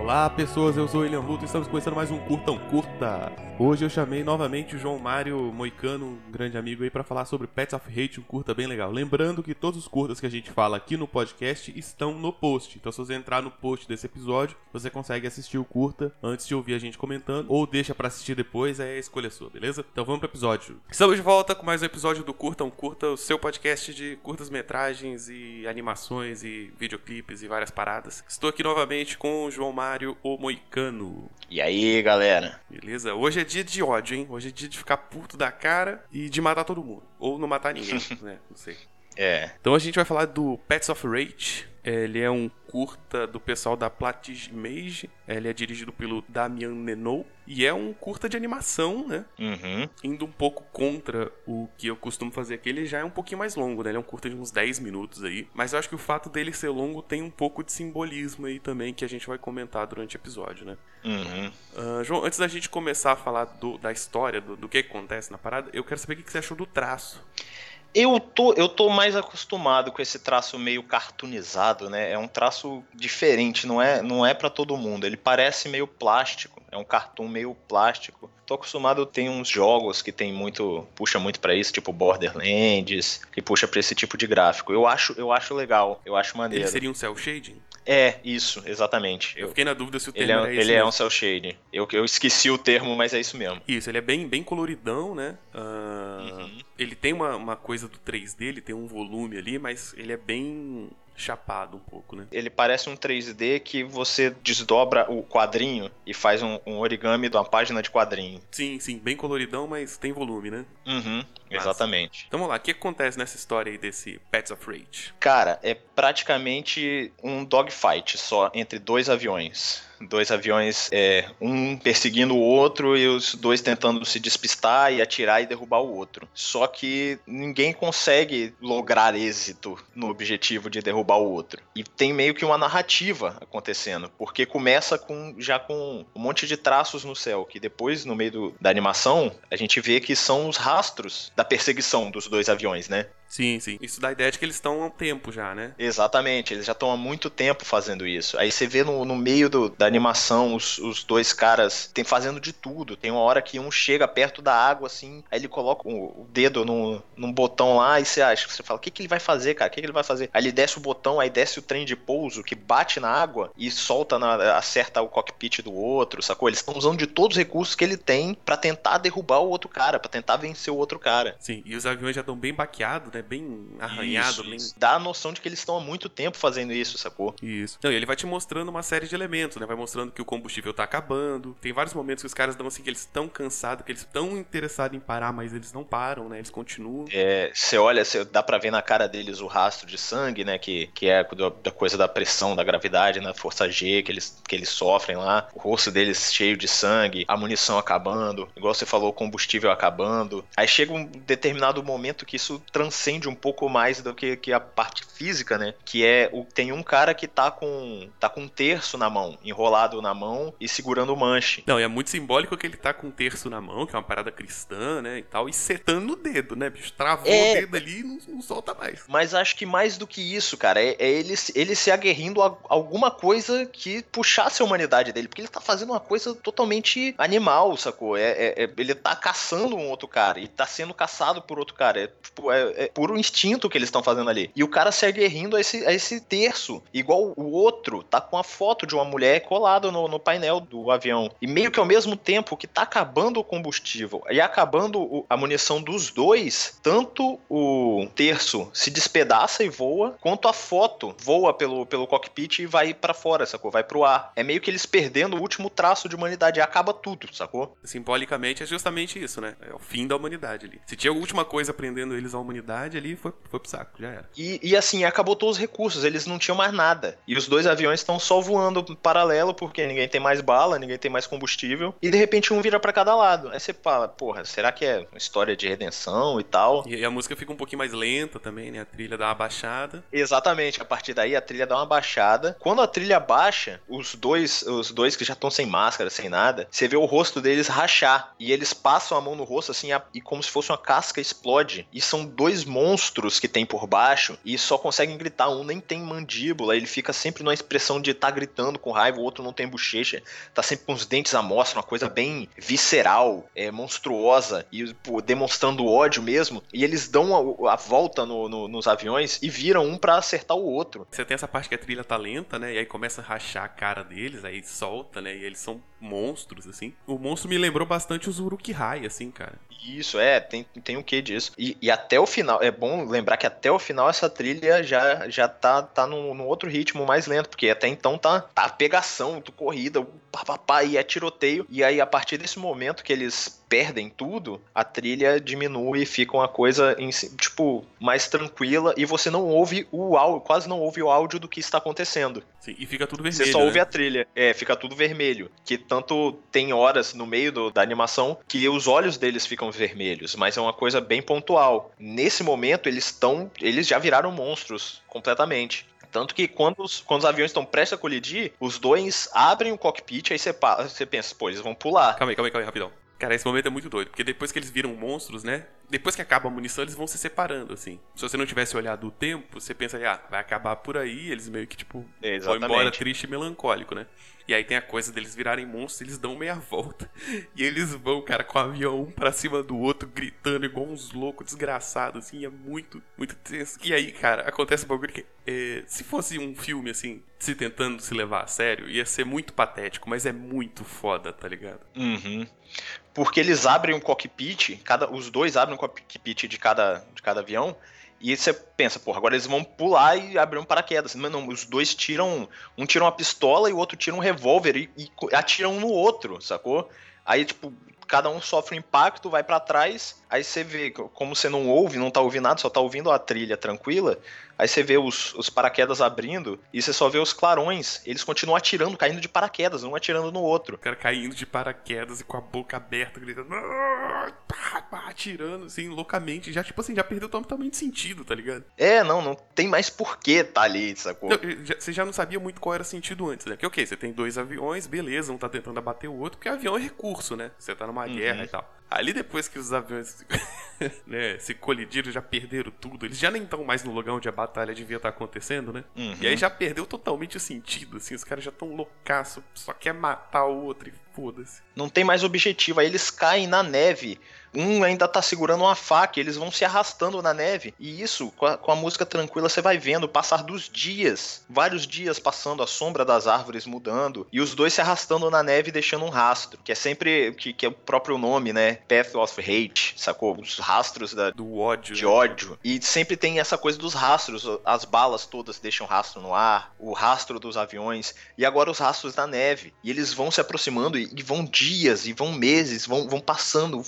Olá pessoas, eu sou o William Luto e estamos começando mais um Curtão Curta. Hoje eu chamei novamente o João Mário Moicano, um grande amigo aí, para falar sobre Pets of Hate, um curta bem legal. Lembrando que todos os curtas que a gente fala aqui no podcast estão no post. Então se você entrar no post desse episódio, você consegue assistir o curta antes de ouvir a gente comentando, ou deixa para assistir depois, é a escolha sua, beleza? Então vamos pro episódio. Estamos de volta com mais um episódio do Curtão Curta, o seu podcast de curtas metragens e animações e videoclipes e várias paradas. Estou aqui novamente com o João Mário, o Moicano. E aí, galera? Beleza? Hoje é dia de ódio, hein? Hoje é dia de ficar puto da cara e de matar todo mundo. Ou não matar ninguém, né? Não sei. É. Então a gente vai falar do Pets of Rage. Ele é um curta do pessoal da Platige Image. Ele é dirigido pelo Damian Nenou. E é um curta de animação, né? Uhum. Indo um pouco contra o que eu costumo fazer aqui, ele já é um pouquinho mais longo, né? Ele é um curta de uns 10 minutos aí. Mas eu acho que o fato dele ser longo tem um pouco de simbolismo aí também que a gente vai comentar durante o episódio, né? Uhum. Uh, João, antes da gente começar a falar do, da história, do, do que acontece na parada, eu quero saber o que você achou do traço. Eu tô, eu tô mais acostumado com esse traço meio cartoonizado, né? É um traço diferente, não é, não é para todo mundo. Ele parece meio plástico, é um cartoon meio plástico. Tô acostumado, tem uns jogos que tem muito, puxa muito para isso, tipo Borderlands, que puxa para esse tipo de gráfico. Eu acho, eu acho legal, eu acho maneiro. Ele seria um cell shading? É, isso, exatamente. Eu fiquei na dúvida se o ele termo é, era esse ele é mesmo. um cel shading. Eu, eu esqueci o termo, mas é isso mesmo. Isso, ele é bem, bem coloridão, né? Ah, Uhum. Ele tem uma, uma coisa do 3D, ele tem um volume ali, mas ele é bem chapado um pouco, né? Ele parece um 3D que você desdobra o quadrinho e faz um, um origami de uma página de quadrinho. Sim, sim, bem coloridão, mas tem volume, né? Uhum, exatamente. Então vamos lá, o que acontece nessa história aí desse Pets of Rage? Cara, é praticamente um dogfight só entre dois aviões. Dois aviões, é, um perseguindo o outro e os dois tentando se despistar e atirar e derrubar o outro. Só que ninguém consegue lograr êxito no objetivo de derrubar o outro. E tem meio que uma narrativa acontecendo, porque começa com já com um monte de traços no céu, que depois, no meio do- da animação, a gente vê que são os rastros da perseguição dos dois aviões, né? Sim, sim. Isso dá a ideia de que eles estão há um tempo já, né? Exatamente, eles já estão há muito tempo fazendo isso. Aí você vê no, no meio do- da animação os, os dois caras tem fazendo de tudo. Tem uma hora que um chega perto da água, assim, aí ele coloca o, o dedo no, num botão lá e você acha, você fala, o que, que ele vai fazer, cara? O que, que ele vai fazer? Aí ele desce o botão, aí desce o trem de pouso que bate na água e solta, na, acerta o cockpit do outro, sacou? Eles estão usando de todos os recursos que ele tem pra tentar derrubar o outro cara, pra tentar vencer o outro cara. Sim, e os aviões já estão bem baqueados, né? Bem arranhados, Isso, bem... isso. Dá a noção de que eles estão há muito tempo fazendo isso, sacou? Isso. Não, e ele vai te mostrando uma série de elementos, né? Vai mostrando que o combustível tá acabando. Tem vários momentos que os caras dão assim que eles estão cansados, que eles estão interessados em parar, mas eles não param, né? Eles continuam. É, Você olha, cê- dá pra ver na cara deles o rastro de sangue, né? Que, que é da coisa da pressão, da gravidade, na força G que eles, que eles sofrem lá. O rosto deles cheio de sangue, a munição acabando, igual você falou, o combustível acabando. Aí chega um determinado momento que isso transcende um pouco mais do que, que a parte física, né? Que é o tem um cara que tá com tá com um terço na mão, enrolado na mão e segurando o manche. Não, e é muito simbólico que ele tá com um terço na mão, que é uma parada cristã, né? E tal, e setando o dedo, né, bicho? Travou É. o dedo ali e não, não solta mais. Mas acho que mais do que isso, cara, é, é ele, se- ele se aguerrindo a alguma coisa que puxasse a humanidade dele. Porque ele tá fazendo uma coisa totalmente animal, sacou? É, é- é- ele tá caçando um outro cara e tá sendo caçado por outro cara. É, tipo, é, é puro instinto que eles estão fazendo ali. E o cara se aguerrindo a esse, a esse terço. Igual o outro tá com a foto de uma mulher colada no, no painel do avião. E meio que ao mesmo tempo que tá acabando o combustível e acabando o- a munição dos dois, tanto o terço se despedaça e voa, quanto a foto voa pelo, pelo cockpit e vai pra fora, sacou? Vai pro ar. É meio que eles perdendo o último traço de humanidade. E acaba tudo, sacou? Simbolicamente é justamente isso, né? É o fim da humanidade ali. Se tinha a última coisa prendendo eles à humanidade ali, foi, foi pro saco, já era. E, e assim, acabou todos os recursos, eles não tinham mais nada. E os dois aviões estão só voando paralelo, porque ninguém tem mais bala, ninguém tem mais combustível. E de repente um vira pra cada lado. Aí você fala, porra, será que é uma história de redenção e tal? E, e a música fica um pouquinho mais lenta também, né? A trilha dá uma baixada. Exatamente, a partir daí a trilha dá uma baixada. Quando a trilha baixa, os dois, os dois que já estão sem máscara, sem nada, você vê o rosto deles rachar. E eles passam a mão no rosto assim, e como se fosse uma casca explode. E são dois monstros que tem por baixo e só conseguem gritar. Um nem tem mandíbula, ele fica sempre numa expressão de estar tá gritando com raiva, o outro não tem bochecha, tá sempre com os dentes à mostra, uma coisa bem visceral, é, monstruosa e pô, demonstrando ódio mesmo. E eles dão a, a volta no, no, nos aviões e viram um para acertar o outro. Você tem essa parte que a trilha tá lenta, né? E aí começa a rachar a cara deles, aí solta, né? E eles são monstros, assim. O monstro me lembrou bastante os Uruk-hai, assim, cara. Isso, é, tem, tem o um que disso. E, e, até o final, é bom lembrar que até o final essa trilha já, já tá, tá num, num outro ritmo mais lento, porque até então tá, tá pegação, corrida, papapá, e é tiroteio. E aí, a partir desse momento que eles perdem tudo, a trilha diminui e fica uma coisa, em, tipo, mais tranquila e você não ouve o áudio, quase não ouve o áudio do que está acontecendo. Sim, e fica tudo vermelho. Você só né? ouve a trilha. É, fica tudo vermelho. Que tanto tem horas no meio do, da animação que os olhos deles ficam vermelhos, mas é uma coisa bem pontual. Nesse momento, eles estão. Eles já viraram monstros completamente. Tanto que quando os, quando os aviões estão prestes a colidir, os dois abrem o cockpit, aí você, você pensa, pô, eles vão pular. Calma aí, calma aí, calma aí, rapidão. Cara, esse momento é muito doido, porque depois que eles viram monstros, né? Depois que acaba a munição, eles vão se separando, assim. Se você não tivesse olhado o tempo, você pensa, ah, vai acabar por aí, eles meio que, tipo, vão embora triste e melancólico, né? E aí tem a coisa deles virarem monstros, eles dão meia volta. E eles vão, cara, com o avião um pra cima do outro, gritando igual uns loucos desgraçados, assim, é muito, muito tenso. E aí, cara, acontece um bagulho que, é, se fosse um filme, assim, se tentando se levar a sério, ia ser muito patético, mas é muito foda, tá ligado? Uhum. Porque eles abrem um cockpit, cada, os dois abrem um cockpit de cada, de cada avião, e você pensa, porra, agora eles vão pular e abrir um paraquedas. Mas não, os dois tiram. Um tira uma pistola e o outro tira um revólver e, e atiram um no outro, sacou? Aí, tipo, cada um sofre um impacto, vai para trás, aí você vê, como você não ouve, não tá ouvindo nada, só tá ouvindo a trilha tranquila, Aí você vê os, os paraquedas abrindo e você só vê os clarões. Eles continuam atirando, caindo de paraquedas, um atirando no outro. O cara caindo de paraquedas e com a boca aberta, gritando. Atirando, assim, loucamente. Já, tipo assim, já perdeu totalmente sentido, tá ligado? É, não, não tem mais porquê tá ali, sacou? Não, já, você já não sabia muito qual era o sentido antes, né? Que ok, você tem dois aviões, beleza, um tá tentando abater o outro, porque avião é recurso, né? Você tá numa uhum. guerra e tal. Ali depois que os aviões né, se colidiram, já perderam tudo, eles já nem estão mais no lugar onde a batalha devia estar tá acontecendo, né? Uhum. E aí já perdeu totalmente o sentido, assim, os caras já estão loucaço, só quer matar o outro e foda-se. Não tem mais objetivo, aí eles caem na neve um ainda tá segurando uma faca, eles vão se arrastando na neve. E isso, com a, com a, música tranquila, você vai vendo o passar dos dias. Vários dias passando, a sombra das árvores mudando. E os dois se arrastando na neve, deixando um rastro. Que é sempre. Que, que é o próprio nome, né? Path of Hate, sacou? Os rastros da, do ódio. De né? ódio. E sempre tem essa coisa dos rastros. As balas todas deixam rastro no ar. O rastro dos aviões. E agora os rastros da neve. E eles vão se aproximando e, e vão dias, e vão meses, vão, vão passando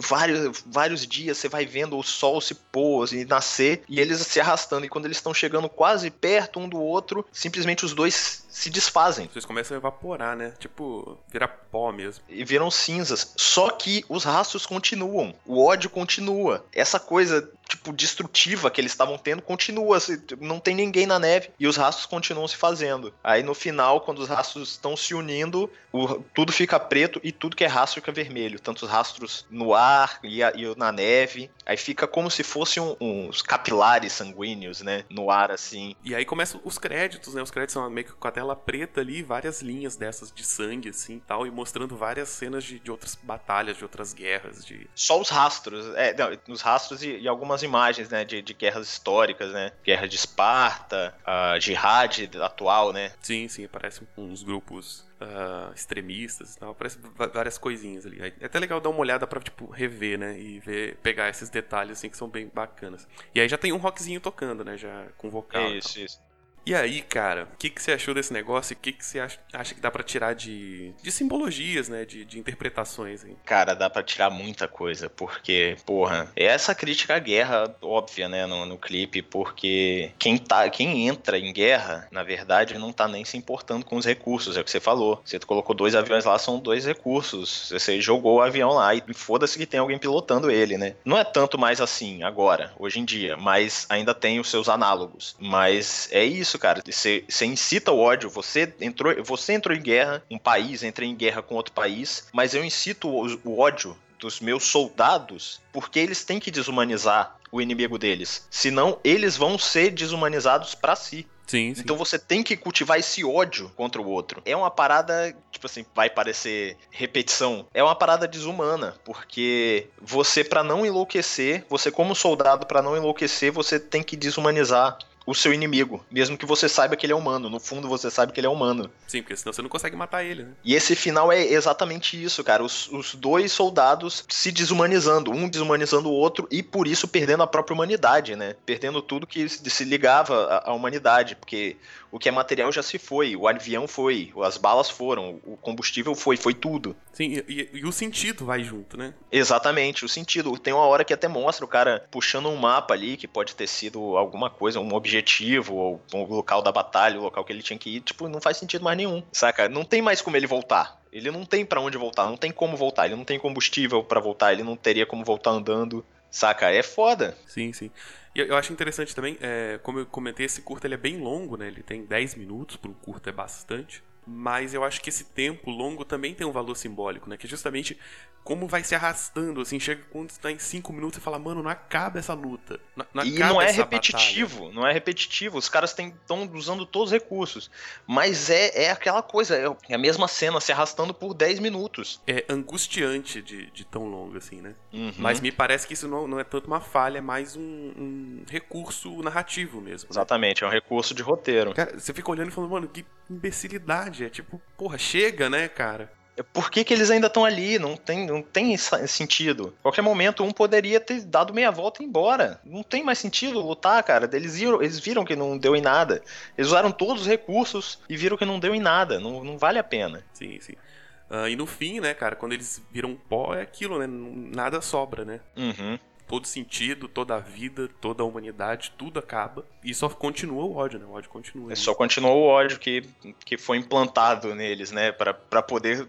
vários, vários dias você vai vendo o sol se pôr e nascer e eles se arrastando. E quando eles estão chegando quase perto um do outro, simplesmente os dois se desfazem. Vocês começam a evaporar, né? Tipo, virar pó mesmo. E viram cinzas. Só que os rastros continuam. O ódio continua. Essa coisa tipo, destrutiva que eles estavam tendo continua. Não tem ninguém na neve e os rastros continuam se fazendo. Aí no final, quando os rastros estão se unindo, o, tudo fica preto e tudo que é rastro fica vermelho. Tanto os rastros no ar e, a, e na neve. Aí fica como se fossem um, uns capilares sanguíneos, né? No ar, assim. E aí começam os créditos, né? Os créditos são meio que com a tela preta ali, várias linhas dessas de sangue, assim tal, e mostrando várias cenas de, de outras batalhas, de outras guerras. de Só os rastros, é, não, os rastros e, e, algumas imagens, né? De, de guerras históricas, né? Guerra de Esparta, a Jihad atual, né? Sim, sim, aparecem uns grupos uh, extremistas e tal. Parece várias coisinhas ali. É até legal dar uma olhada pra, tipo, rever, né? E ver, pegar esses detalhes, assim, que são bem bacanas. E aí já tem um rockzinho tocando, né? Já com vocal. Isso, isso. E aí, cara, o que, que você achou desse negócio e o que, que você acha, que dá para tirar de, de simbologias, né? De, de interpretações, hein? Cara, dá para tirar muita coisa, porque, porra, é essa crítica à guerra óbvia, né, no, no clipe, porque quem, tá, quem entra em guerra, na verdade, não tá nem se importando com os recursos, é o que você falou. Você colocou dois aviões lá, são dois recursos. Você jogou o avião lá e foda-se que tem alguém pilotando ele, né? Não é tanto mais assim agora, hoje em dia, mas ainda tem os seus análogos. Mas é isso isso, cara. Você, você incita o ódio. Você entrou, você entrou em guerra, um país entra em guerra com outro país, mas eu incito o, o ódio dos meus soldados porque eles têm que desumanizar o inimigo deles. Senão, eles vão ser desumanizados para si. Sim, sim. Então você tem que cultivar esse ódio contra o outro. É uma parada, tipo assim, vai parecer repetição. É uma parada desumana, porque você para não enlouquecer, você como soldado para não enlouquecer, você tem que desumanizar o seu inimigo, mesmo que você saiba que ele é humano. No fundo, você sabe que ele é humano. Sim, porque senão você não consegue matar ele, né? E esse final é exatamente isso, cara. Os, os dois soldados se desumanizando, um desumanizando o outro e por isso perdendo a própria humanidade, né? Perdendo tudo que se ligava à, à humanidade, porque o que é material já se foi, o avião foi, as balas foram, o combustível foi, foi tudo. Sim, e, e, o sentido vai junto, né? Exatamente, o sentido. Tem uma hora que até mostra o cara puxando um mapa ali, que pode ter sido alguma coisa, um objetivo, ou o local da batalha, o local que ele tinha que ir, tipo, não faz sentido mais nenhum, saca? Não tem mais como ele voltar. Ele não tem para onde voltar, não tem como voltar, ele não tem combustível para voltar, ele não teria como voltar andando. Saca? É foda. Sim, sim. E eu acho interessante também, é, como eu comentei, esse curto ele é bem longo, né? Ele tem 10 minutos, um curto é bastante. Mas eu acho que esse tempo longo também tem um valor simbólico, né? Que é justamente como vai se arrastando, assim, chega quando está em 5 minutos e fala, mano, não acaba essa luta. Não, não e não é repetitivo, batalha. não é repetitivo. Os caras estão usando todos os recursos. Mas é, é aquela coisa, é a mesma cena se arrastando por 10 minutos. É angustiante de, de tão longo, assim, né? Uhum. Mas me parece que isso não, não é tanto uma falha, é mais um, um recurso narrativo mesmo. Né? Exatamente, é um recurso de roteiro. Cara, você fica olhando e falando, mano, que imbecilidade. É tipo, porra, chega, né, cara? por que, que eles ainda estão ali? Não tem, não tem sentido. Qualquer momento, um poderia ter dado meia volta e ir embora. Não tem mais sentido lutar, cara. Eles viram, eles viram que não deu em nada. Eles usaram todos os recursos e viram que não deu em nada. Não, não vale a pena. Sim, sim. Uh, e no fim, né, cara, quando eles viram pó, é aquilo, né? Nada sobra, né? Uhum todo sentido, toda a vida, toda a humanidade, tudo acaba. E só continua o ódio, né? O ódio continua. É, só continua o ódio que, que foi implantado neles, né? para poder.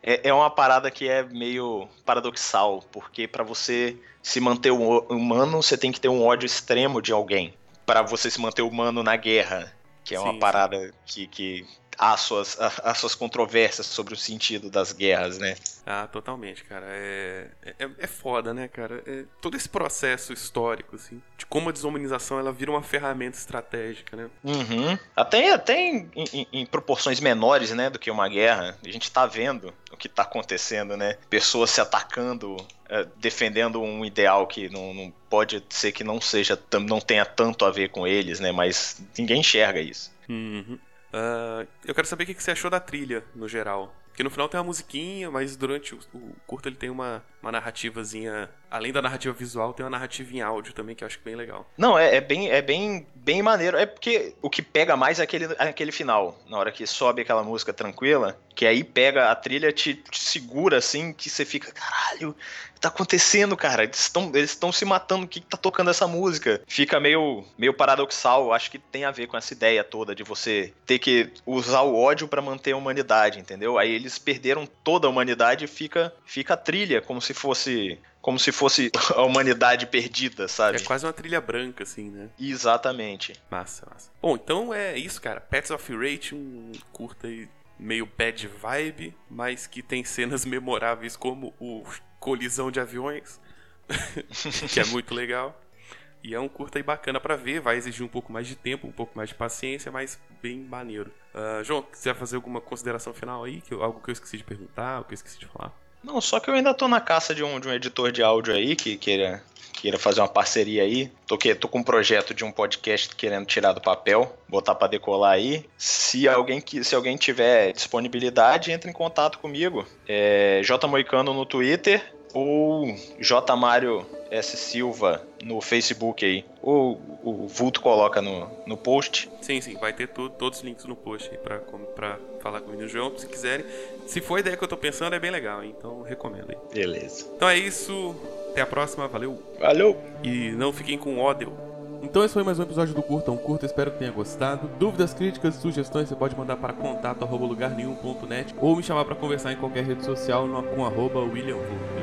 É, é uma parada que é meio paradoxal, porque para você se manter humano, você tem que ter um ódio extremo de alguém. para você se manter humano na guerra. Que é sim, uma parada que, que as suas, as suas controvérsias sobre o sentido das guerras, né? Ah, totalmente, cara. É, é, é foda, né, cara? É, todo esse processo histórico, assim, de como a desumanização ela vira uma ferramenta estratégica, né? Uhum. Até, até em, em, em, proporções menores, né, do que uma guerra. A gente tá vendo o que tá acontecendo, né? Pessoas se atacando, é, defendendo um ideal que não, não pode ser que não seja, não tenha tanto a ver com eles, né? Mas ninguém enxerga isso. Uhum. Uh, eu quero saber o que você achou da trilha, no geral. Porque no final tem uma musiquinha, mas durante o, curto ele tem uma, uma narrativazinha. Além da narrativa visual, tem uma narrativa em áudio também, que eu acho bem legal. Não, é, é, bem, é bem, bem maneiro. É porque o que pega mais é aquele, é aquele final. Na hora que sobe aquela música tranquila, que aí pega a trilha, te, te segura assim, que você fica, caralho, tá acontecendo, cara? Eles estão eles se matando, o que, que tá tocando essa música? Fica meio, meio paradoxal, acho que tem a ver com essa ideia toda de você ter que usar o ódio para manter a humanidade, entendeu? Aí eles perderam toda a humanidade e fica, fica a trilha, como se fosse como se fosse a humanidade perdida, sabe? É quase uma trilha branca, assim, né? Exatamente. Massa, massa. Bom, então é isso, cara. Pets of Rate, um curta meio bad vibe, mas que tem cenas memoráveis como o colisão de aviões, que é muito legal. E é um curta aí bacana para ver, vai exigir um pouco mais de tempo, um pouco mais de paciência, mas bem maneiro. Uh, João, quiser fazer alguma consideração final aí? Que, algo que eu esqueci de perguntar, algo que eu esqueci de falar? Não, só que eu ainda tô na caça de um, de um editor de áudio aí que queira, queira fazer uma parceria aí. Tô, que, tô com um projeto de um podcast querendo tirar do papel, botar para decolar aí. Se alguém, se alguém tiver disponibilidade, entre em contato comigo. É J Moicano no Twitter ou J Mário S. Silva no Facebook aí. Ou o Vulto coloca no, no post. Sim, sim, vai ter tudo, todos os links no post aí pra, pra falar com o João, se quiserem. Se for a ideia que eu tô pensando, é bem legal, então recomendo aí. Beleza. Então é isso. Até a próxima, valeu. Valeu. E não fiquem com ódio. Então esse foi mais um episódio do Curta um Curta, espero que tenha gostado. Dúvidas, críticas, sugestões você pode mandar para contato arroba lugarnenhum.net ou me chamar para conversar em qualquer rede social no, com arroba William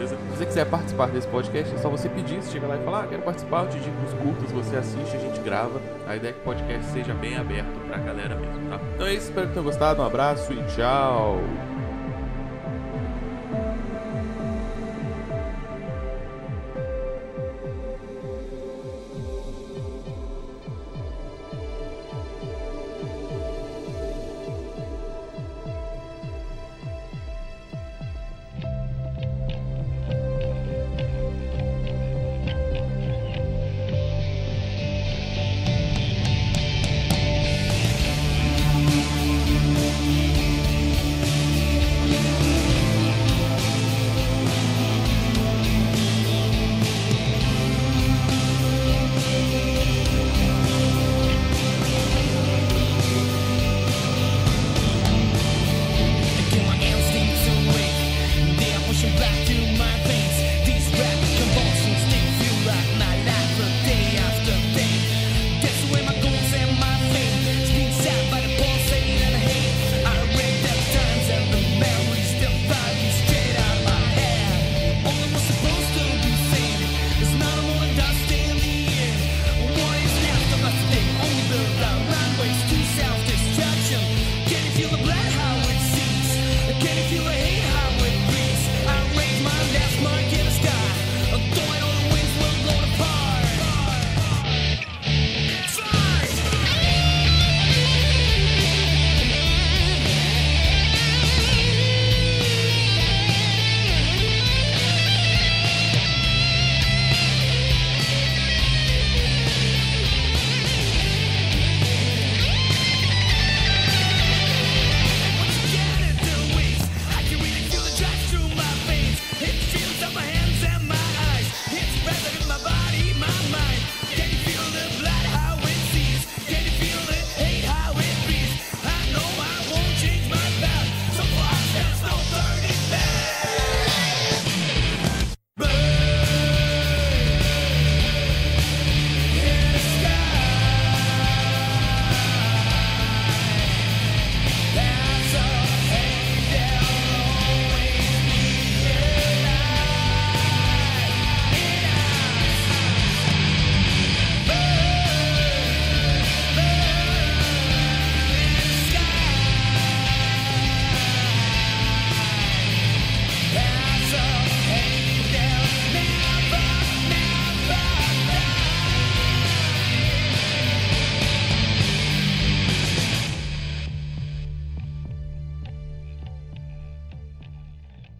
beleza? Se você quiser participar desse podcast, é só você pedir, você chega lá e falar, ah, quero participar, eu te digo os curtas, você assiste, a gente grava. A ideia é que o podcast seja bem aberto pra galera mesmo, tá? Então é isso, espero que tenham gostado, um abraço e tchau!